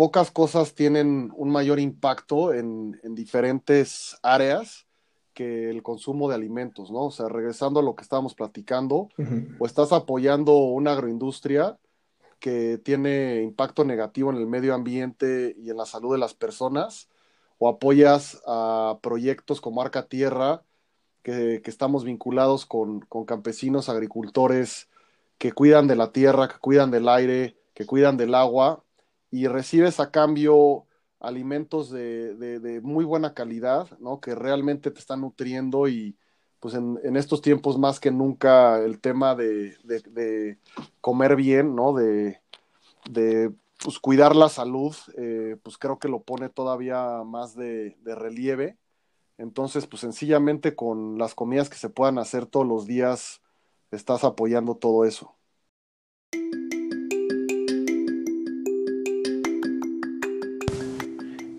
pocas cosas tienen un mayor impacto en, diferentes áreas que el consumo de alimentos, ¿no? O sea, regresando a lo que estábamos platicando, o estás apoyando una agroindustria que tiene impacto negativo en el medio ambiente y en la salud de las personas, o apoyas a proyectos como Arca Tierra, que, estamos vinculados con, campesinos, agricultores que cuidan de la tierra, que cuidan del aire, que cuidan del agua, y recibes a cambio alimentos de, muy buena calidad, ¿no? Que realmente te están nutriendo y pues en, estos tiempos más que nunca el tema de, comer bien, ¿no? De, pues, cuidar la salud, eh, pues creo que lo pone todavía más de, relieve. Entonces, pues sencillamente con las comidas que se puedan hacer todos los días, estás apoyando todo eso.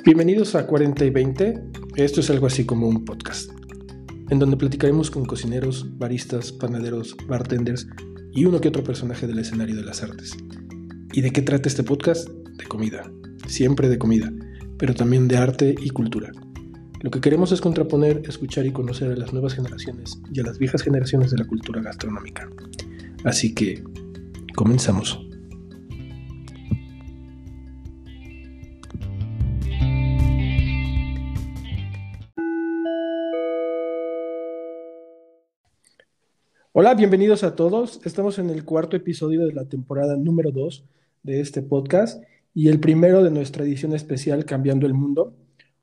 Bienvenidos a 40 y 20. Esto es algo así como un podcast, en donde platicaremos con cocineros, baristas, panaderos, bartenders y uno que otro personaje del escenario de las artes. ¿Y de qué trata este podcast? De comida, siempre de comida, pero también de arte y cultura. Lo que queremos es contraponer, escuchar y conocer a las nuevas generaciones y a las viejas generaciones de la cultura gastronómica. Así que, comenzamos. Hola, bienvenidos a todos. Estamos en el cuarto episodio de la temporada número 2 de este podcast y el primero de nuestra edición especial Cambiando el Mundo.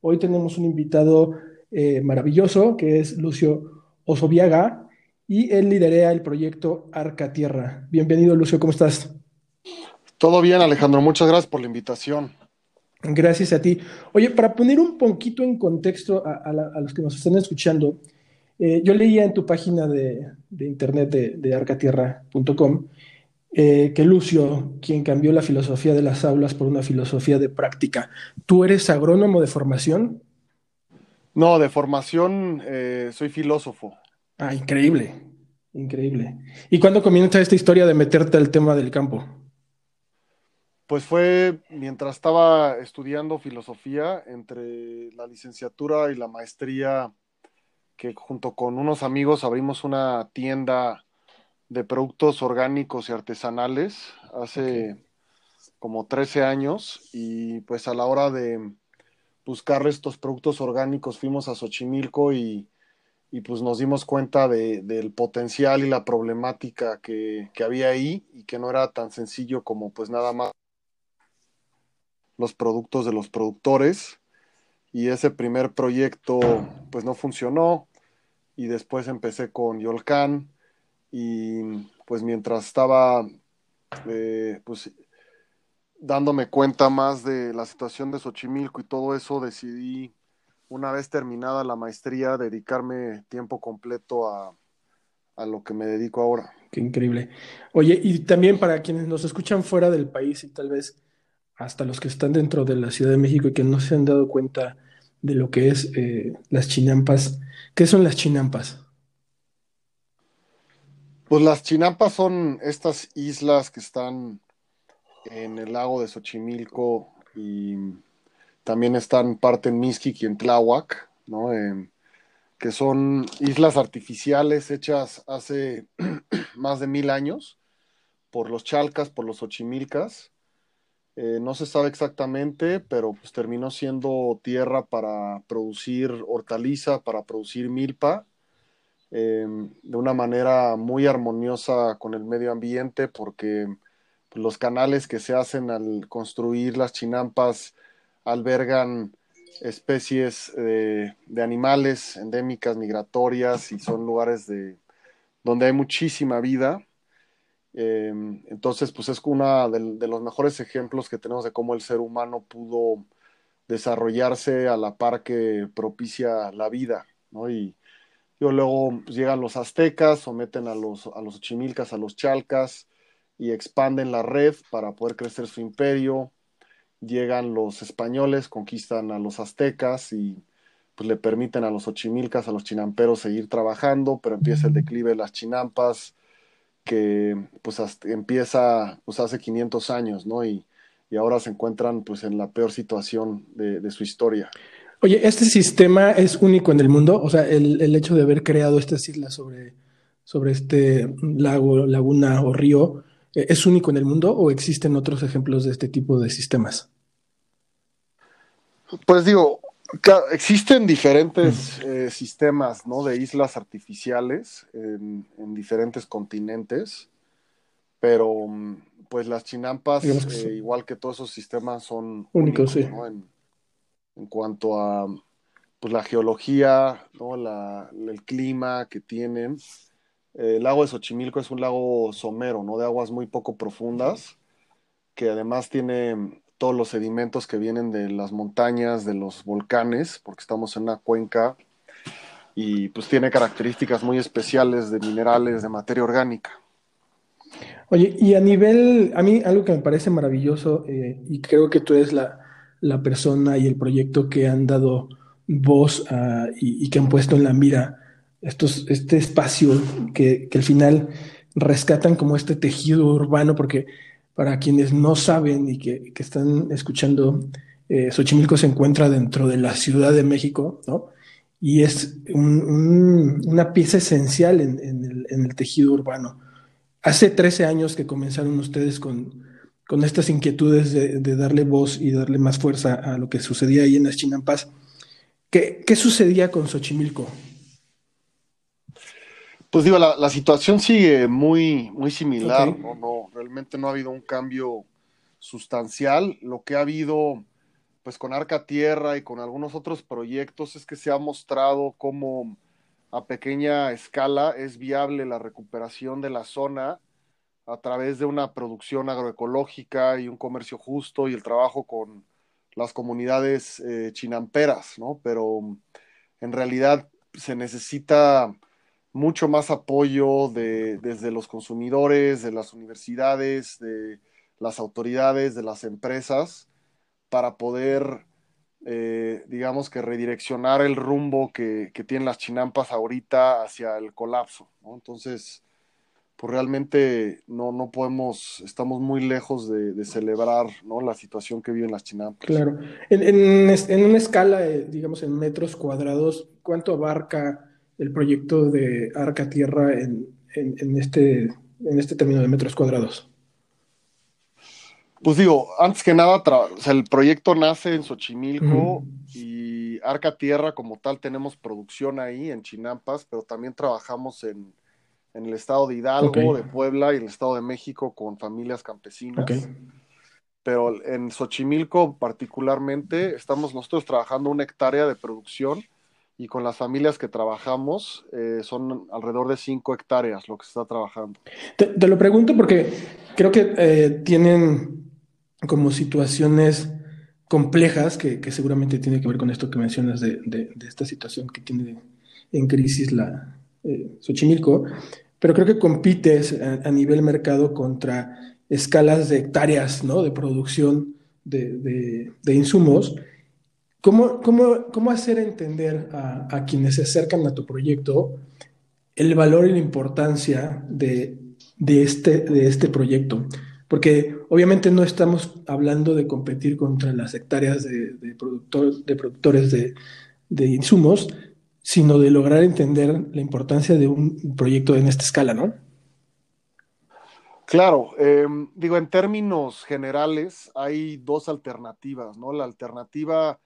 Hoy tenemos un invitado eh, maravilloso que es Lucio Osoviaga y él lidera el proyecto Arca Tierra. Bienvenido, Lucio, ¿cómo estás? Todo bien, Alejandro. Muchas gracias por la invitación. Gracias a ti. Oye, para poner un poquito en contexto a los que nos están escuchando, eh, yo leía en tu página de, internet de, arcatierra.com eh, que Lucio, quien cambió la filosofía de las aulas por una filosofía de práctica, ¿tú eres agrónomo de formación? No, de formación eh, soy filósofo. Ah, increíble, increíble. ¿Y cuándo comienza esta historia de meterte al tema del campo? Pues fue mientras estaba estudiando filosofía entre la licenciatura y la maestría que junto con unos amigos abrimos una tienda de productos orgánicos y artesanales hace como 13 años y pues a la hora de buscar estos productos orgánicos fuimos a Xochimilco y, pues nos dimos cuenta del potencial y la problemática que, que, había ahí y que no era tan sencillo como pues nada más los productos de los productores. Y ese primer proyecto pues no funcionó y después empecé con Yolcan y pues mientras estaba eh, pues dándome cuenta más de la situación de Xochimilco y todo eso, decidí una vez terminada la maestría dedicarme tiempo completo a, a lo que me dedico ahora. Qué increíble. Oye, y también para quienes nos escuchan fuera del país y tal vez hasta los que están dentro de la Ciudad de México y que no se han dado cuenta de lo que es eh, las chinampas. ¿Qué son las chinampas? Pues las chinampas son estas islas que están en el lago de Xochimilco y también están parte en Mixquic y en Tláhuac, ¿no? Em, que son islas artificiales hechas hace más de mil años por los chalcas, por los xochimilcas, eh, no se sabe exactamente, pero pues terminó siendo tierra para producir hortaliza, para producir milpa, em, de una manera muy armoniosa con el medio ambiente, porque pues, los canales que se hacen al construir las chinampas albergan especies de animales endémicas, migratorias, y son lugares de, donde hay muchísima vida Em, entonces, pues es uno de, los mejores ejemplos que tenemos de cómo el ser humano pudo desarrollarse a la par que propicia la vida, ¿no? Y, luego pues, llegan los aztecas, someten a los, a los ochimilcas, a los chalcas, y expanden la red para poder crecer su imperio. Llegan los españoles, conquistan a los aztecas y pues le permiten a los ochimilcas, a los chinamperos seguir trabajando, pero empieza el declive de las chinampas, que pues empieza pues hace 500 años, ¿no? Y, y ahora se encuentran pues en la peor situación de, su historia. Oye, ¿este sistema es único en el mundo? O sea, el, hecho de haber creado estas islas sobre, sobre este lago, laguna o río, eh, ¿es único en el mundo o existen otros ejemplos de este tipo de sistemas? Pues digo, existen diferentes eh, sistemas ¿no? de islas artificiales en, diferentes continentes, pero mm, pues las chinampas, eh, igual que todos esos sistemas, son únicos, sí. en, cuanto a pues, la geología, ¿no? el clima que tienen. el lago de Xochimilco es un lago somero, ¿no? de aguas muy poco profundas, que además tiene todos los sedimentos que vienen de las montañas, de los volcanes, porque estamos en una cuenca y pues tiene características muy especiales de minerales, de materia orgánica. Oye, y a nivel, a mí algo que me parece maravilloso, eh, y creo que tú eres la, persona y el proyecto que han dado voz y, que han puesto en la mira estos, este espacio que al final rescatan como este tejido urbano, porque para quienes no saben y que, están escuchando, eh, Xochimilco se encuentra dentro de la Ciudad de México, ¿no? Y es una pieza esencial en, el, tejido urbano. Hace 13 años que comenzaron ustedes con, con estas inquietudes de, darle voz y darle más fuerza a lo que sucedía ahí en las Chinampas. ¿Qué, qué sucedía con Xochimilco? Pues digo, la, situación sigue muy, muy similar, ¿no? ¿no? Realmente no ha habido un cambio sustancial. Lo que ha habido, pues con Arca Tierra y con algunos otros proyectos, es que se ha mostrado cómo a pequeña escala es viable la recuperación de la zona a través de una producción agroecológica y un comercio justo y el trabajo con las comunidades eh, chinamperas, ¿no? Pero en realidad se necesita mucho más apoyo de, desde los consumidores, de las universidades, de las autoridades, de las empresas, para poder, eh, digamos que redireccionar el rumbo que, tienen las chinampas ahorita hacia el colapso. Entonces, pues realmente no, no podemos, estamos muy lejos de, celebrar ¿no? la situación que viven las chinampas. Claro. En, en, una escala, digamos, en metros cuadrados, ¿cuánto abarca el proyecto de Arca Tierra en, este, en este término de metros cuadrados? Pues digo, antes que nada, el proyecto nace en Xochimilco y Arca Tierra como tal tenemos producción ahí en Chinampas, pero también trabajamos en, el estado de Hidalgo, de Puebla y el estado de México con familias campesinas. Pero en Xochimilco particularmente estamos nosotros trabajando una hectárea de producción y con las familias que trabajamos eh, son alrededor de 5 hectáreas lo que se está trabajando. Te, lo pregunto porque creo que eh, tienen como situaciones complejas que, seguramente tiene que ver con esto que mencionas de, de, esta situación que tiene en crisis la eh, Xochimilco, pero creo que compites a, nivel mercado contra escalas de hectáreas ¿no? de producción de, de insumos ¿Cómo, cómo, hacer entender a, quienes se acercan a tu proyecto el valor y la importancia de, este, de este proyecto? Porque obviamente no estamos hablando de competir contra las hectáreas de, de productores de, insumos, sino de lograr entender la importancia de un proyecto en esta escala, ¿no? Claro, em, digo, en términos generales hay dos alternativas, ¿no? La alternativa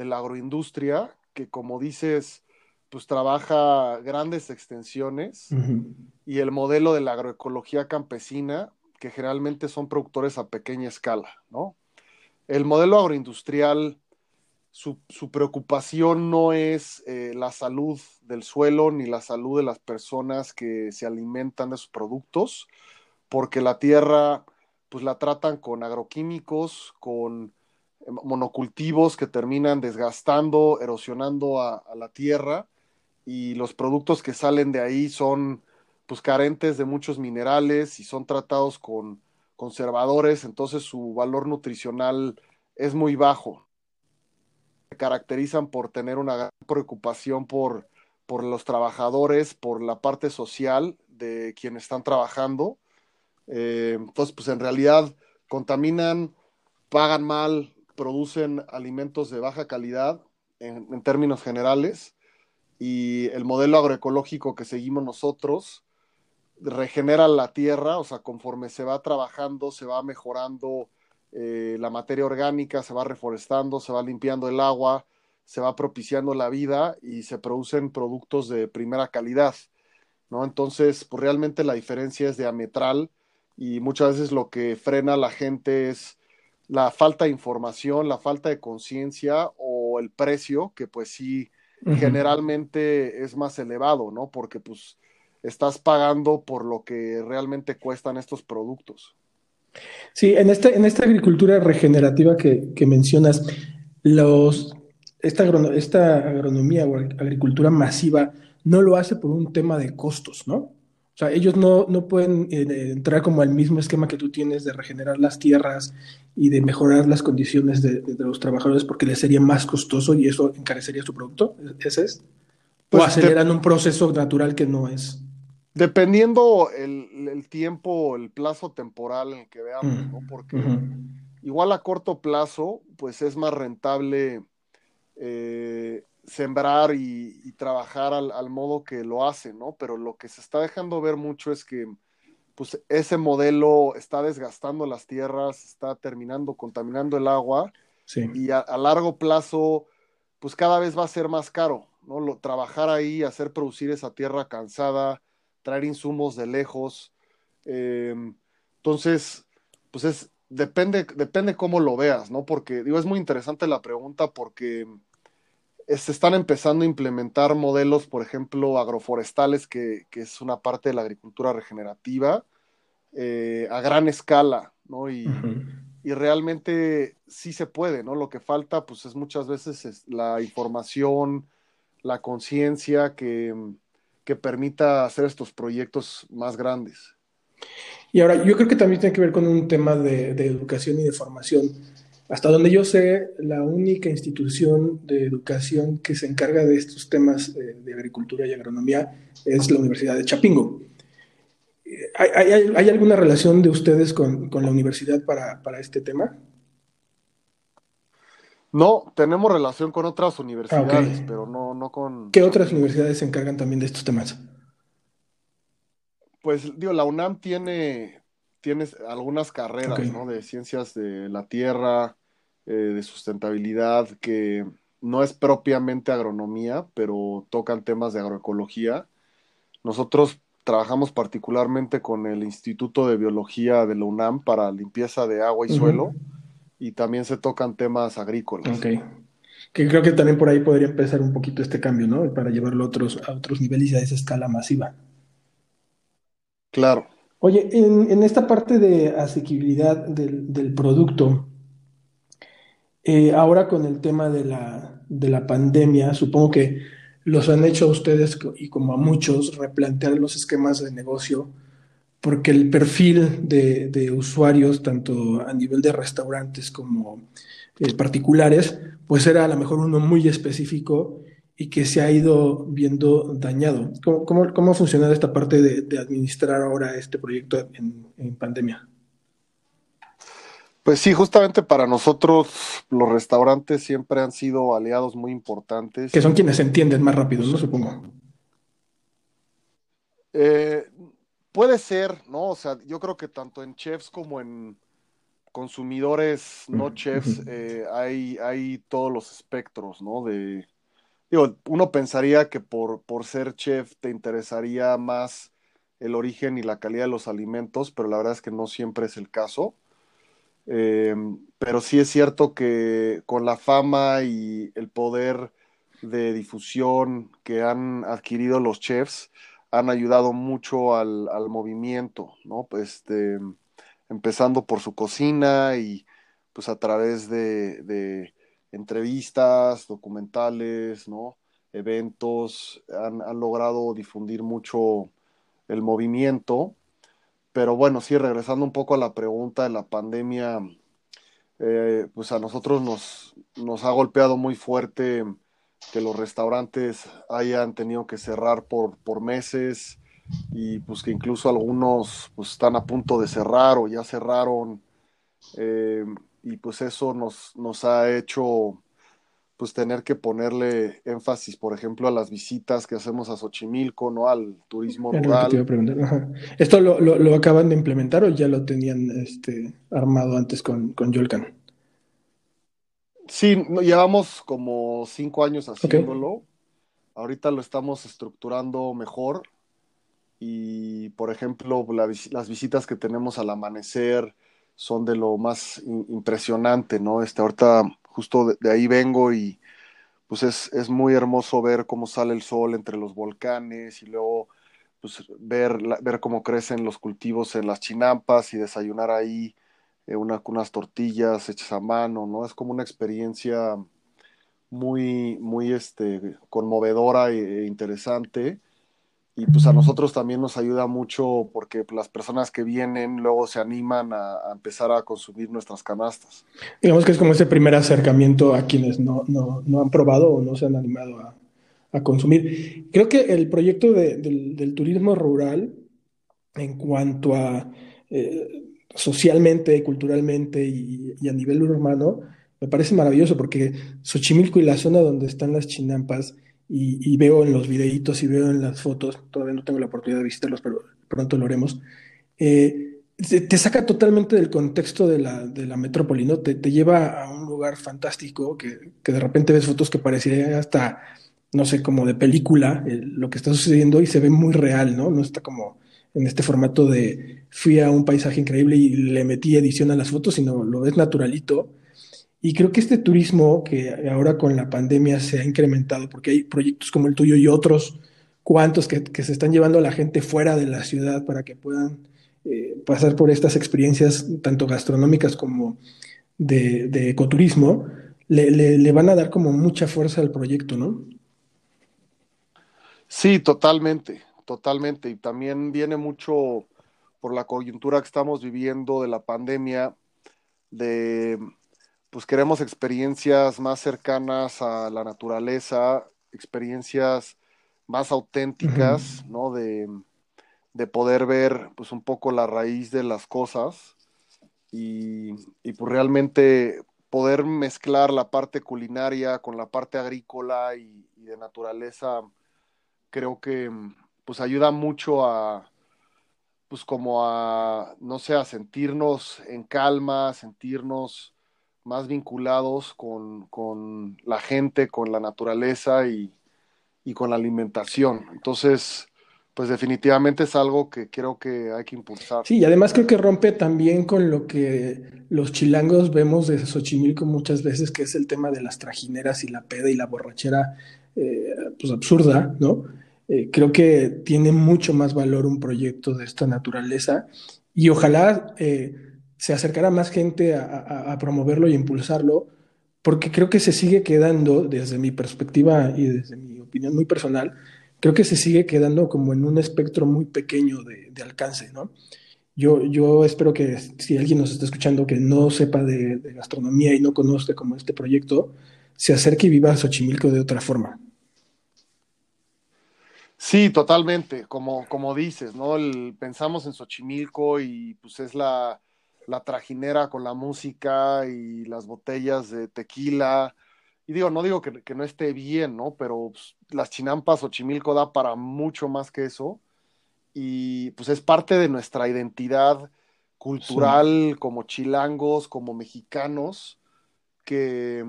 de la agroindustria, que como dices, pues trabaja grandes extensiones, y el modelo de la agroecología campesina, que generalmente son productores a pequeña escala, ¿no? El modelo agroindustrial, su, preocupación no es eh, la salud del suelo ni la salud de las personas que se alimentan de sus productos, porque la tierra, pues la tratan con agroquímicos, con monocultivos que terminan desgastando, erosionando a, la tierra y los productos que salen de ahí son pues carentes de muchos minerales y son tratados con conservadores, entonces su valor nutricional es muy bajo. Se caracterizan por tener una gran preocupación por, por los trabajadores, por la parte social de quienes están trabajando. Eh, entonces, pues en realidad contaminan pagan mal, producen alimentos de baja calidad en, términos generales y el modelo agroecológico que seguimos nosotros regenera la tierra, o sea, conforme se va trabajando, se va mejorando eh, la materia orgánica, se va reforestando, se va limpiando el agua, se va propiciando la vida y se producen productos de primera calidad, ¿no? Entonces, pues realmente la diferencia es diametral y muchas veces lo que frena a la gente es la falta de información, la falta de conciencia o el precio, que pues sí, generalmente es más elevado, ¿no? Porque pues estás pagando por lo que realmente cuestan estos productos. Sí, en, este, en esta agricultura regenerativa que, que mencionas, los, esta, esta agronomía o agricultura masiva no lo hace por un tema de costos, ¿no? O sea, ellos no, no pueden eh, entrar como al mismo esquema que tú tienes de regenerar las tierras y de mejorar las condiciones de, los trabajadores porque les sería más costoso y eso encarecería su producto. ¿Ese es? ¿O pues aceleran un proceso natural que no es? Dependiendo el, el, tiempo, el plazo temporal en el que veamos, ¿no? Porque igual a corto plazo, pues es más rentable eh, sembrar y, trabajar al, modo que lo hace, ¿no? Pero lo que se está dejando ver mucho es que pues ese modelo está desgastando las tierras, está terminando contaminando el agua y a, largo plazo pues cada vez va a ser más caro, ¿no? Lo, trabajar ahí, hacer producir esa tierra cansada, traer insumos de lejos. Eh, entonces, pues es, depende, depende cómo lo veas, ¿no? Porque, digo, es muy interesante la pregunta porque se están empezando a implementar modelos, por ejemplo, agroforestales, que, es una parte de la agricultura regenerativa, eh, a gran escala, ¿no? Y, realmente sí se puede, ¿no? Lo que falta, pues, es muchas veces es la información, la conciencia que, que permita hacer estos proyectos más grandes. Y ahora, yo creo que también tiene que ver con un tema de, de educación y de formación hasta donde yo sé, la única institución de educación que se encarga de estos temas de, agricultura y agronomía es la Universidad de Chapingo. ¿Hay, alguna relación de ustedes con, la universidad para, este tema? No, tenemos relación con otras universidades, pero no, no con... ¿Qué otras universidades se encargan también de estos temas? Pues digo, la UNAM tiene, tiene algunas carreras, ¿no? De ciencias de la tierra, eh, de sustentabilidad que no es propiamente agronomía, pero tocan temas de agroecología. Nosotros trabajamos particularmente con el Instituto de Biología de la UNAM para limpieza de agua y suelo y también se tocan temas agrícolas. Ok. Que creo que también por ahí podría empezar un poquito este cambio, ¿no? Para llevarlo a otros, a otros niveles y a esa escala masiva. Claro. Oye, en, esta parte de asequibilidad del, del producto, eh, ahora con el tema de la, de la pandemia, supongo que los han hecho a ustedes y como a muchos replantear los esquemas de negocio, porque el perfil de, usuarios, tanto a nivel de restaurantes como eh, particulares, pues era a lo mejor uno muy específico y que se ha ido viendo dañado. ¿Cómo, cómo, ha funcionado esta parte de, administrar ahora este proyecto en pandemia? Pues sí, justamente para nosotros los restaurantes siempre han sido aliados muy importantes. Que son quienes se entienden más rápido, ¿no? Supongo. Eh, puede ser, ¿no? O sea, yo creo que tanto en chefs como en consumidores no chefs eh, hay, hay todos los espectros, ¿no? De, digo, uno pensaría que por, por ser chef te interesaría más el origen y la calidad de los alimentos, pero la verdad es que no siempre es el caso. Eh, pero sí es cierto que con la fama y el poder de difusión que han adquirido los chefs, han ayudado mucho al, movimiento, ¿no? Pues, este, empezando por su cocina y pues a través de, entrevistas, documentales, ¿no? eventos, han, han, logrado difundir mucho el movimiento pero bueno, sí, regresando un poco a la pregunta de la pandemia, eh, pues a nosotros nos, nos ha golpeado muy fuerte que los restaurantes hayan tenido que cerrar por, por meses y pues que incluso algunos pues están a punto de cerrar o ya cerraron. Eh, y pues eso nos, nos ha hecho pues tener que ponerle énfasis, por ejemplo, a las visitas que hacemos a Xochimilco, ¿no? Al turismo rural. ¿Esto lo, lo, acaban de implementar o ya lo tenían este, armado antes con, con Yolcan? Sí, llevamos como cinco años haciéndolo. Ahorita lo estamos estructurando mejor. Y, por ejemplo, las visitas que tenemos al amanecer son de lo más impresionante, ¿no? Este, ahorita justo de, ahí vengo y pues es, es, muy hermoso ver cómo sale el sol entre los volcanes y luego pues ver, ver cómo crecen los cultivos en las chinampas y desayunar ahí eh, una, unas tortillas hechas a mano, ¿no? Es como una experiencia muy, muy este, conmovedora e, e interesante y pues a nosotros también nos ayuda mucho porque las personas que vienen luego se animan a, empezar a consumir nuestras canastas. Digamos que es como ese primer acercamiento a quienes no, han probado o no se han animado a, consumir. Creo que el proyecto del, turismo rural en cuanto a eh, socialmente, culturalmente y, y, a nivel urbano, me parece maravilloso porque Xochimilco y la zona donde están las chinampas, y, veo en los videitos y veo en las fotos, todavía no tengo la oportunidad de visitarlos, pero pronto lo haremos, eh, te, saca totalmente del contexto de la, de la metrópoli, ¿no? Te, lleva a un lugar fantástico que, que, de repente ves fotos que parecería hasta, no sé, como de película, eh, lo que está sucediendo y se ve muy real, ¿no? No está como en este formato de fui a un paisaje increíble y le metí edición a las fotos, sino lo ves naturalito y creo que este turismo que ahora con la pandemia se ha incrementado, porque hay proyectos como el tuyo y otros cuantos que, se están llevando a la gente fuera de la ciudad para que puedan eh, pasar por estas experiencias tanto gastronómicas como de, ecoturismo, le, le, van a dar como mucha fuerza al proyecto, ¿no? Sí, totalmente, totalmente. Y también viene mucho por la coyuntura que estamos viviendo de la pandemia, de pues queremos experiencias más cercanas a la naturaleza, experiencias más auténticas, ¿no? De, poder ver pues un poco la raíz de las cosas y, y, pues realmente poder mezclar la parte culinaria con la parte agrícola y, y de naturaleza, creo que pues ayuda mucho a pues como a, no sé, a sentirnos en calma, sentirnos más vinculados con, la gente, con la naturaleza y, con la alimentación. Entonces, pues definitivamente es algo que creo que hay que impulsar. Sí, y además creo que rompe también con lo que los chilangos vemos de Xochimilco muchas veces, que es el tema de las trajineras y la peda y la borrachera, eh, pues absurda, ¿no? Eh, creo que tiene mucho más valor un proyecto de esta naturaleza y ojalá... Eh, se acercará más gente a, promoverlo y impulsarlo, porque creo que se sigue quedando, desde mi perspectiva y desde mi opinión muy personal, creo que se sigue quedando como en un espectro muy pequeño de, alcance, ¿no? Yo, yo espero que si alguien nos está escuchando que no sepa de, gastronomía y no conozca como este proyecto, se acerque y viva Xochimilco de otra forma. Sí, totalmente, como, como dices, ¿no? pensamos en Xochimilco y pues es la, la trajinera con la música y las botellas de tequila. Y digo, no digo que, no esté bien, ¿no? Pero pues, las chinampas o chimilco da para mucho más que eso. Y pues es parte de nuestra identidad cultural como chilangos, como mexicanos, que,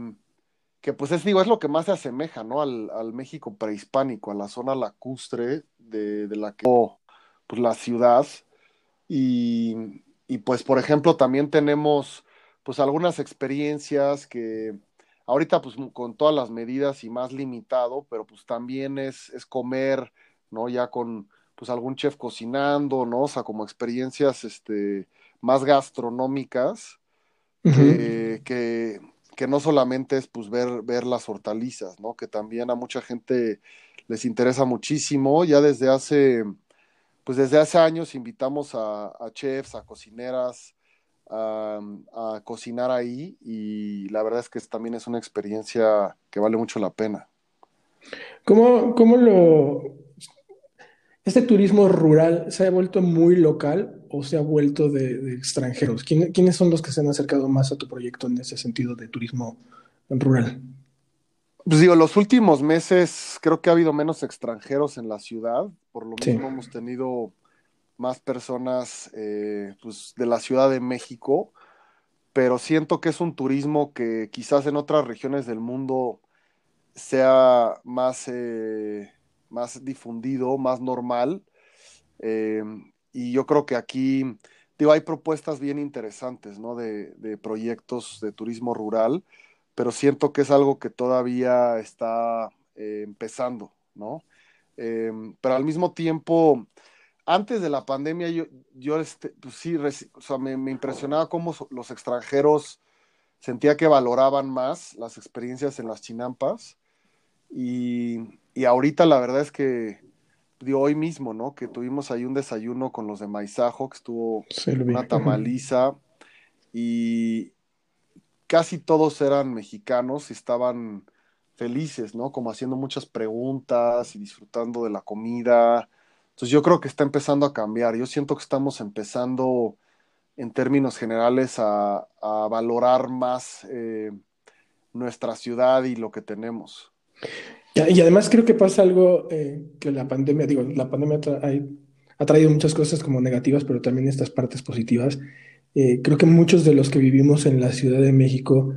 que pues es, digo, es lo que más se asemeja, ¿no? Al, al México prehispánico, a la zona lacustre de, de la que pues la ciudad. Y, y pues, por ejemplo, también tenemos pues algunas experiencias que ahorita pues con todas las medidas y más limitado, pero pues también es, es comer, ¿no? Ya con pues algún chef cocinando, ¿no? O sea, como experiencias este, más gastronómicas, que, que, que, no solamente es pues ver, ver las hortalizas, ¿no? Que también a mucha gente les interesa muchísimo, ya desde hace pues desde hace años invitamos a, chefs, a cocineras, a, cocinar ahí y la verdad es que también es una experiencia que vale mucho la pena. ¿Cómo, cómo lo... ¿Este turismo rural se ha vuelto muy local o se ha vuelto de, extranjeros? ¿Quiénes son los que se han acercado más a tu proyecto en ese sentido de turismo rural? Pues digo, los últimos meses creo que ha habido menos extranjeros en la ciudad, por lo mismo hemos tenido más personas eh, pues, de la Ciudad de México, pero siento que es un turismo que quizás en otras regiones del mundo sea más, eh, más difundido, más normal. Eh, y yo creo que aquí, digo, hay propuestas bien interesantes, ¿no? De, de proyectos de turismo rural pero siento que es algo que todavía está eh, empezando, ¿no? Em, pero al mismo tiempo, antes de la pandemia, yo, yo este, pues sí, o sea, me, impresionaba cómo los extranjeros sentía que valoraban más las experiencias en las chinampas. Y, y ahorita la verdad es que, digo, hoy mismo, ¿no? Que tuvimos ahí un desayuno con los de Maizajo, que estuvo una tamaliza. Y, casi todos eran mexicanos y estaban felices, ¿no? Como haciendo muchas preguntas y disfrutando de la comida. Entonces yo creo que está empezando a cambiar. Yo siento que estamos empezando en términos generales a, valorar más eh, nuestra ciudad y lo que tenemos. Y además creo que pasa algo eh, que la pandemia, digo, la pandemia ha traído muchas cosas como negativas, pero también estas partes positivas. Eh, creo que muchos de los que vivimos en la Ciudad de México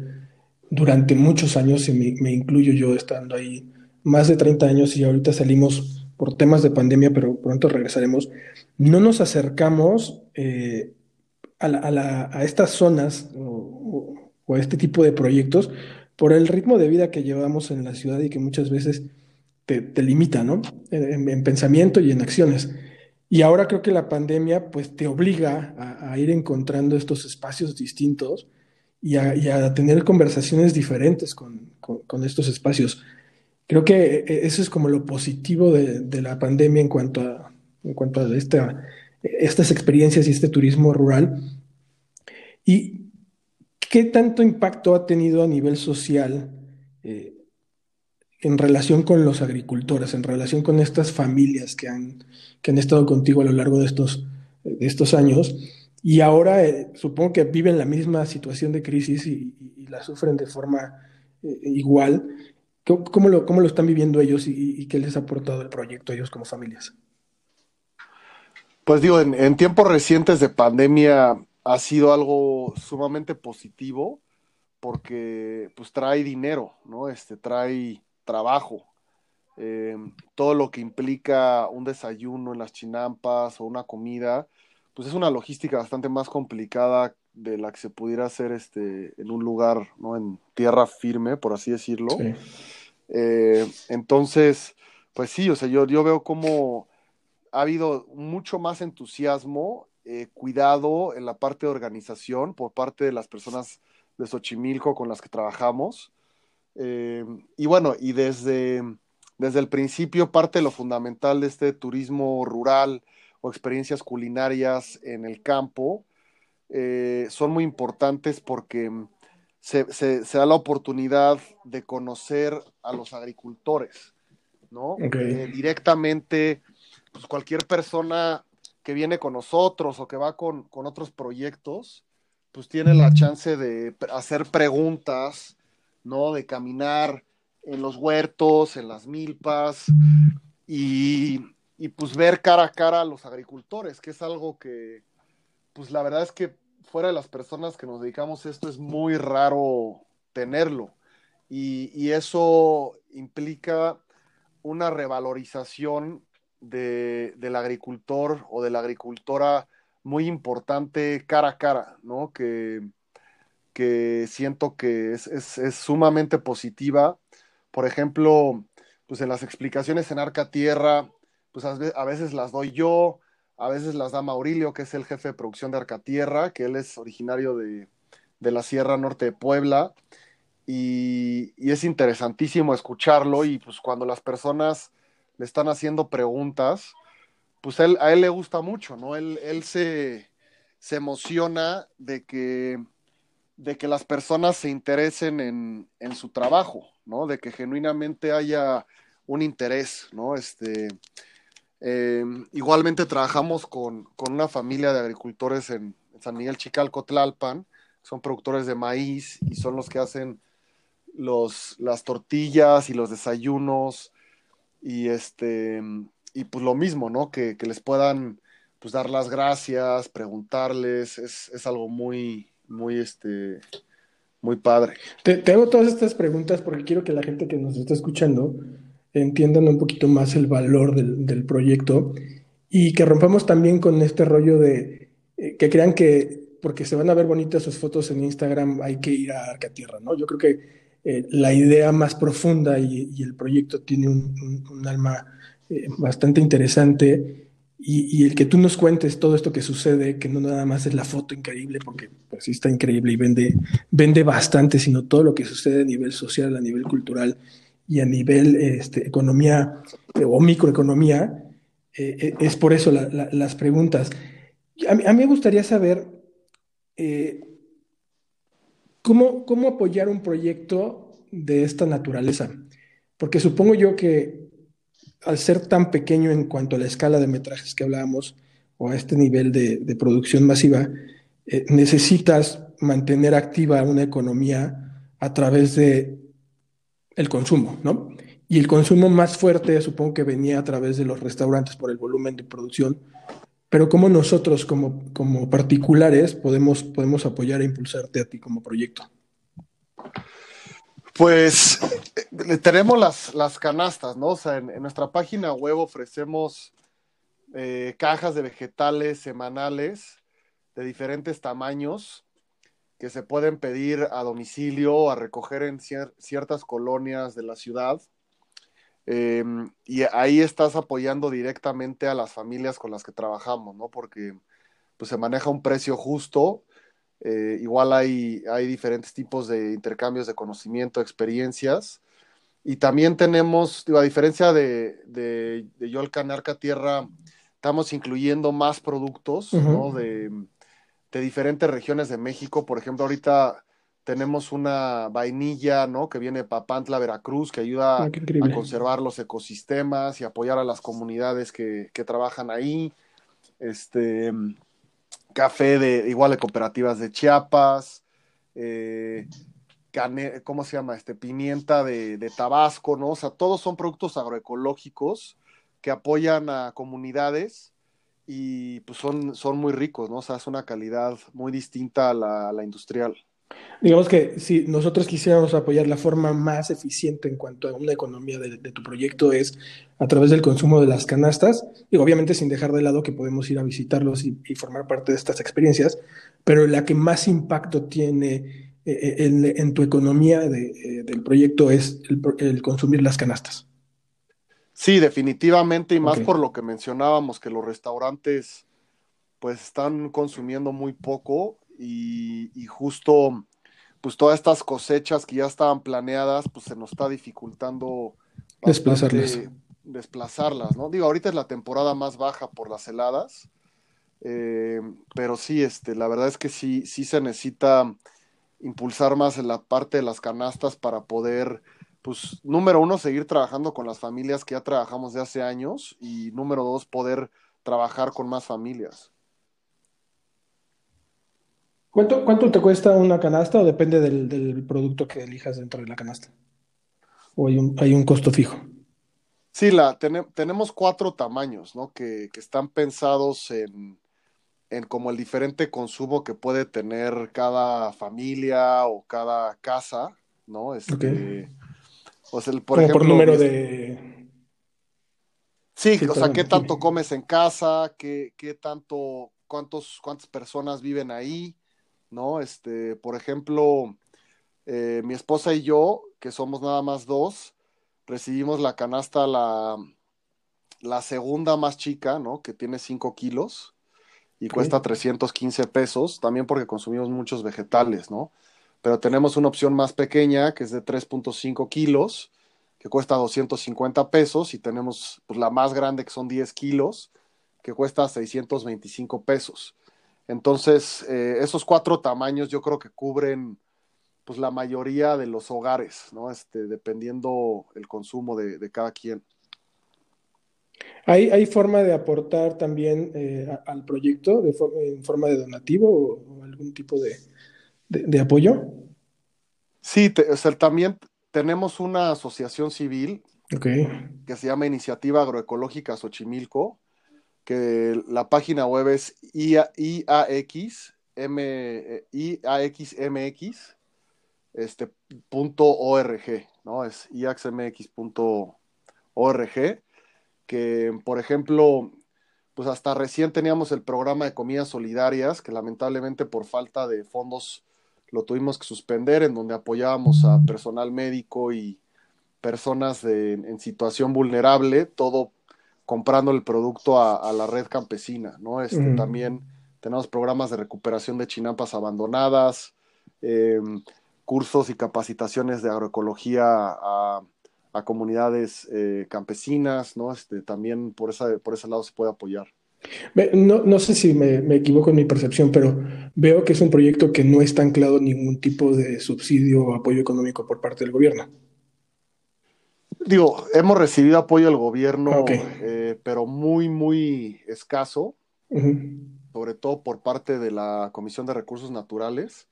durante muchos años, y me, incluyo yo estando ahí más de 30 años y ahorita salimos por temas de pandemia, pero pronto regresaremos, no nos acercamos eh, a, estas zonas o, a este tipo de proyectos por el ritmo de vida que llevamos en la ciudad y que muchas veces te, limita, ¿no? en pensamiento y en acciones. Y ahora creo que la pandemia pues te obliga a, ir encontrando estos espacios distintos y a, tener conversaciones diferentes con, estos espacios. Creo que e, eso es como lo positivo de, la pandemia en cuanto a, en cuanto a esta, estas experiencias y este turismo rural. ¿Y qué tanto impacto ha tenido a nivel social eh, en relación con los agricultores, en relación con estas familias que han, que han estado contigo a lo largo de estos, de estos años y ahora eh, supongo que viven la misma situación de crisis y, la sufren de forma eh, igual. ¿Cómo lo, ¿Cómo lo, están viviendo ellos y, qué les ha aportado el proyecto a ellos como familias? Pues digo, en, en tiempos recientes de pandemia ha sido algo sumamente positivo porque pues trae dinero, ¿no? Este trae trabajo, eh, todo lo que implica un desayuno en las chinampas o una comida, pues es una logística bastante más complicada de la que se pudiera hacer este, en un lugar, ¿no? En tierra firme, por así decirlo. Eh, entonces, pues sí, o sea, yo, yo veo como ha habido mucho más entusiasmo, eh, cuidado en la parte de organización por parte de las personas de Xochimilco con las que trabajamos. Eh, y bueno, y desde, desde el principio parte de lo fundamental de este turismo rural o experiencias culinarias en el campo eh, son muy importantes porque se, da la oportunidad de conocer a los agricultores, ¿no? Eh, directamente, pues cualquier persona que viene con nosotros o que va con, con otros proyectos, pues tiene la chance de hacer preguntas, ¿no? De caminar en los huertos, en las milpas y, pues ver cara a cara a los agricultores, que es algo que, pues la verdad es que fuera de las personas que nos dedicamos a esto es muy raro tenerlo. Y, eso implica una revalorización de, del agricultor o de la agricultora muy importante cara a cara, ¿no? Que, que siento que es, sumamente positiva. Por ejemplo, pues en las explicaciones en Arca Tierra, pues a veces las doy yo, a veces las da Maurilio, que es el jefe de producción de Arca Tierra, que él es originario de, la Sierra Norte de Puebla. Y, es interesantísimo escucharlo y pues cuando las personas le están haciendo preguntas, pues a él le gusta mucho, ¿no? Él, él se, se emociona de que de que las personas se interesen en, su trabajo, ¿no? De que genuinamente haya un interés, ¿no? Este, Eh, igualmente trabajamos con, una familia de agricultores en, San Miguel Chicalco, Tlalpan, son productores de maíz y son los que hacen los, las tortillas y los desayunos y este y pues lo mismo, ¿no? Que, les puedan pues dar las gracias, preguntarles, es, es algo muy, muy este, muy padre. Te, hago todas estas preguntas porque quiero que la gente que nos está escuchando entiendan un poquito más el valor del, proyecto y que rompamos también con este rollo de eh, que crean que porque se van a ver bonitas sus fotos en Instagram hay que ir a Arcatierra, ¿no? Yo creo que eh, la idea más profunda y, el proyecto tiene un, alma eh, bastante interesante y, el que tú nos cuentes todo esto que sucede, que no nada más es la foto increíble, porque pues sí está increíble y vende, vende bastante, sino todo lo que sucede a nivel social, a nivel cultural y a nivel este, economía eh, o microeconomía, eh, eh, es por eso las preguntas. A mí, me gustaría saber ¿cómo, cómo apoyar un proyecto de esta naturaleza, porque supongo yo que al ser tan pequeño en cuanto a la escala de metrajes que hablábamos o a este nivel de, producción masiva, eh, necesitas mantener activa una economía a través de el consumo, ¿no? Y el consumo más fuerte supongo que venía a través de los restaurantes por el volumen de producción, pero ¿cómo nosotros como, como particulares podemos, podemos apoyar e impulsarte a ti como proyecto? Pues eh, tenemos las, las, canastas, ¿no? O sea, en, nuestra página web ofrecemos eh, cajas de vegetales semanales de diferentes tamaños que se pueden pedir a domicilio o a recoger en ciertas colonias de la ciudad. Em, y ahí estás apoyando directamente a las familias con las que trabajamos, ¿no? Porque pues, se maneja un precio justo eh, igual hay, hay diferentes tipos de intercambios de conocimiento, experiencias. Y también tenemos, a diferencia de, de, de Yolcan Arca Tierra, estamos incluyendo más productos de, de, diferentes regiones de México. Por ejemplo, ahorita tenemos una vainilla ¿no? que viene de Papantla, Veracruz, que ayuda ah, a conservar los ecosistemas y apoyar a las comunidades que, que trabajan ahí. Este, café de igual de cooperativas de Chiapas, eh, ¿cómo se llama? Este, pimienta de, Tabasco, ¿no? O sea, todos son productos agroecológicos que apoyan a comunidades y pues son, son muy ricos, ¿no? O sea, es una calidad muy distinta a la industrial. Digamos que si nosotros quisiéramos apoyar la forma más eficiente en cuanto a una economía de, tu proyecto es a través del consumo de las canastas, y obviamente sin dejar de lado que podemos ir a visitarlos y, formar parte de estas experiencias, pero la que más impacto tiene eh, eh, en, tu economía eh, del proyecto es el, consumir las canastas. Sí, definitivamente, y más por lo que mencionábamos, que los restaurantes pues están consumiendo muy poco y, justo pues todas estas cosechas que ya estaban planeadas, pues se nos está dificultando desplazarlas. Desplazarlas, ¿no? Digo, ahorita es la temporada más baja por las heladas, eh, pero sí, este, la verdad es que sí, sí se necesita impulsar más en la parte de las canastas para poder, pues, número uno, seguir trabajando con las familias que ya trabajamos de hace años y número dos, poder trabajar con más familias. ¿Cuánto, ¿Cuánto te cuesta una canasta o depende del, producto que elijas dentro de la canasta? ¿O hay un, hay un costo fijo? Sí, la, tenemos cuatro tamaños, ¿no? Que, están pensados en, como el diferente consumo que puede tener cada familia o cada casa, ¿no? Este, o sea, por ejemplo, por número de... Sí, o sea, qué tanto comes en casa, qué, qué tanto, cuántos, cuántas personas viven ahí, ¿no? Este, por ejemplo, eh, mi esposa y yo, que somos nada más dos, recibimos la canasta, la, la segunda más chica, ¿no? Que tiene 5 kilos y cuesta 315 pesos, también porque consumimos muchos vegetales, ¿no? Pero tenemos una opción más pequeña, que es de 3.5 kilos, que cuesta 250 pesos, y tenemos pues, la más grande, que son 10 kilos, que cuesta 625 pesos. Entonces, eh, esos cuatro tamaños yo creo que cubren pues la mayoría de los hogares, ¿no? Este, dependiendo el consumo de, cada quien. ¿Hay, ¿Hay, forma de aportar también eh, al proyecto de en forma de donativo o, algún tipo de, de, apoyo? Sí, o sea, también tenemos una asociación civil que se llama Iniciativa Agroecológica Xochimilco, que la página web es M, IAXMX, este, ¿no? Es iaxmx.org, que, por ejemplo, pues hasta recién teníamos el programa de comidas solidarias, que lamentablemente por falta de fondos lo tuvimos que suspender, en donde apoyábamos a personal médico y personas en situación vulnerable, todo comprando el producto a, la red campesina, ¿no? Este, También tenemos programas de recuperación de chinampas abandonadas, em, cursos y capacitaciones de agroecología a, comunidades eh, campesinas, ¿no? Este, también por, esa, por ese lado se puede apoyar. No, no sé si me, me, equivoco en mi percepción, pero veo que es un proyecto que no está anclado ningún tipo de subsidio o apoyo económico por parte del gobierno. Digo, hemos recibido apoyo del gobierno, eh, pero muy, muy escaso, sobre todo por parte de la Comisión de Recursos Naturales.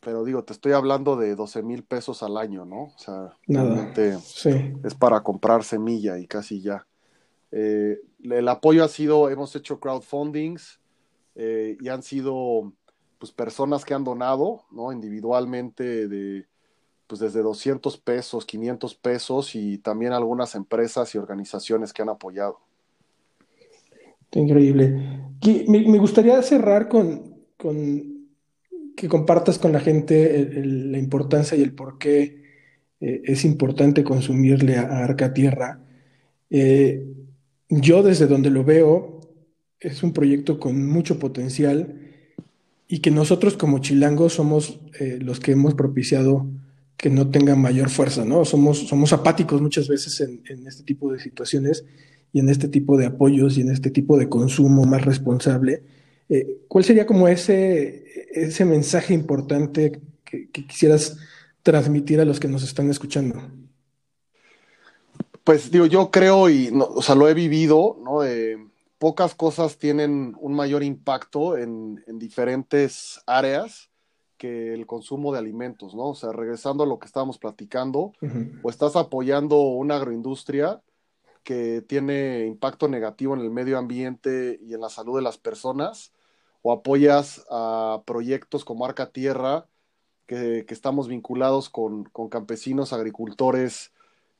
Pero digo, te estoy hablando de 12 mil pesos al año, ¿no? O sea, realmente es para comprar semilla y casi ya. Eh, el apoyo ha sido, hemos hecho crowdfundings eh, y han sido pues personas que han donado, ¿no? Individualmente de pues desde 200 pesos, 500 pesos y también algunas empresas y organizaciones que han apoyado. Increíble. Me, gustaría cerrar con, que compartas con la gente la importancia y el por qué eh, es importante consumirle a, Arca Tierra. Eh, yo desde donde lo veo, es un proyecto con mucho potencial y que nosotros como chilangos somos eh, los que hemos propiciado que no tenga mayor fuerza, ¿no? Somos, somos apáticos muchas veces en, este tipo de situaciones y en este tipo de apoyos y en este tipo de consumo más responsable. Eh, ¿Cuál sería como ese, ese mensaje importante que, quisieras transmitir a los que nos están escuchando? Pues digo, yo creo y, o sea, lo he vivido, ¿no? pocas cosas tienen un mayor impacto en, en diferentes áreas que el consumo de alimentos, ¿no? O sea, regresando a lo que estábamos platicando, o estás apoyando una agroindustria que tiene impacto negativo en el medio ambiente y en la salud de las personas, o apoyas a proyectos como Arca Tierra, que, estamos vinculados con, con, campesinos, agricultores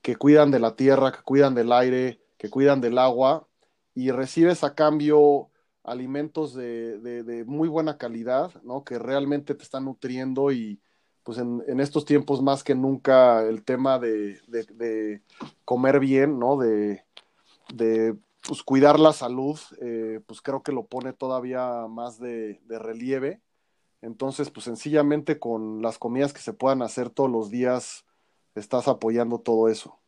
que cuidan de la tierra, que cuidan del aire, que cuidan del agua, y recibes a cambio alimentos de, muy buena calidad, ¿no? Que realmente te están nutriendo y pues en, estos tiempos más que nunca el tema de, comer bien, ¿no? De, pues, cuidar la salud, eh, pues creo que lo pone todavía más de, relieve. Entonces, pues sencillamente con las comidas que se puedan hacer todos los días, estás apoyando todo eso.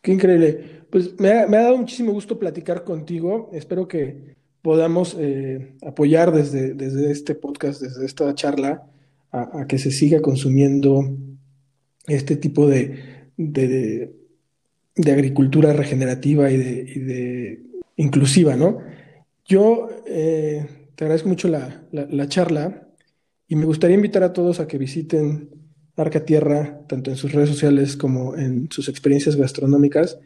Qué increíble. Pues me ha, me ha, dado muchísimo gusto platicar contigo. Espero que podamos eh, apoyar desde, desde este podcast, desde esta charla, a, que se siga consumiendo este tipo de, de, agricultura regenerativa y de, inclusiva, ¿no? Yo eh, te agradezco mucho la, la, charla y me gustaría invitar a todos a que visiten Arca Tierra, tanto en sus redes sociales como en sus experiencias gastronómicas,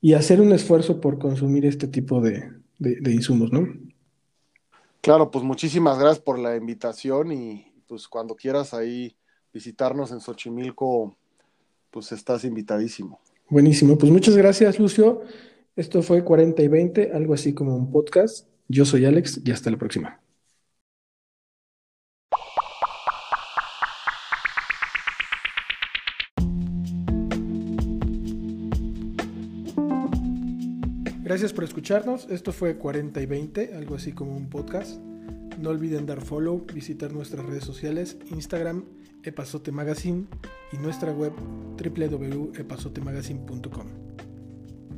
y hacer un esfuerzo por consumir este tipo de, de, insumos, ¿no? Claro, pues muchísimas gracias por la invitación y pues cuando quieras ahí visitarnos en Xochimilco, pues estás invitadísimo. Buenísimo, pues muchas gracias Lucio. Esto fue 40 y 20, algo así como un podcast. Yo soy Alex y hasta la próxima. Gracias por escucharnos. Esto fue 40 y 20, algo así como un podcast. No olviden dar follow, visitar nuestras redes sociales, Instagram, Epazote Magazine y nuestra web www.epazotemagazine.com.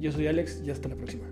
Yo soy Alex y hasta la próxima.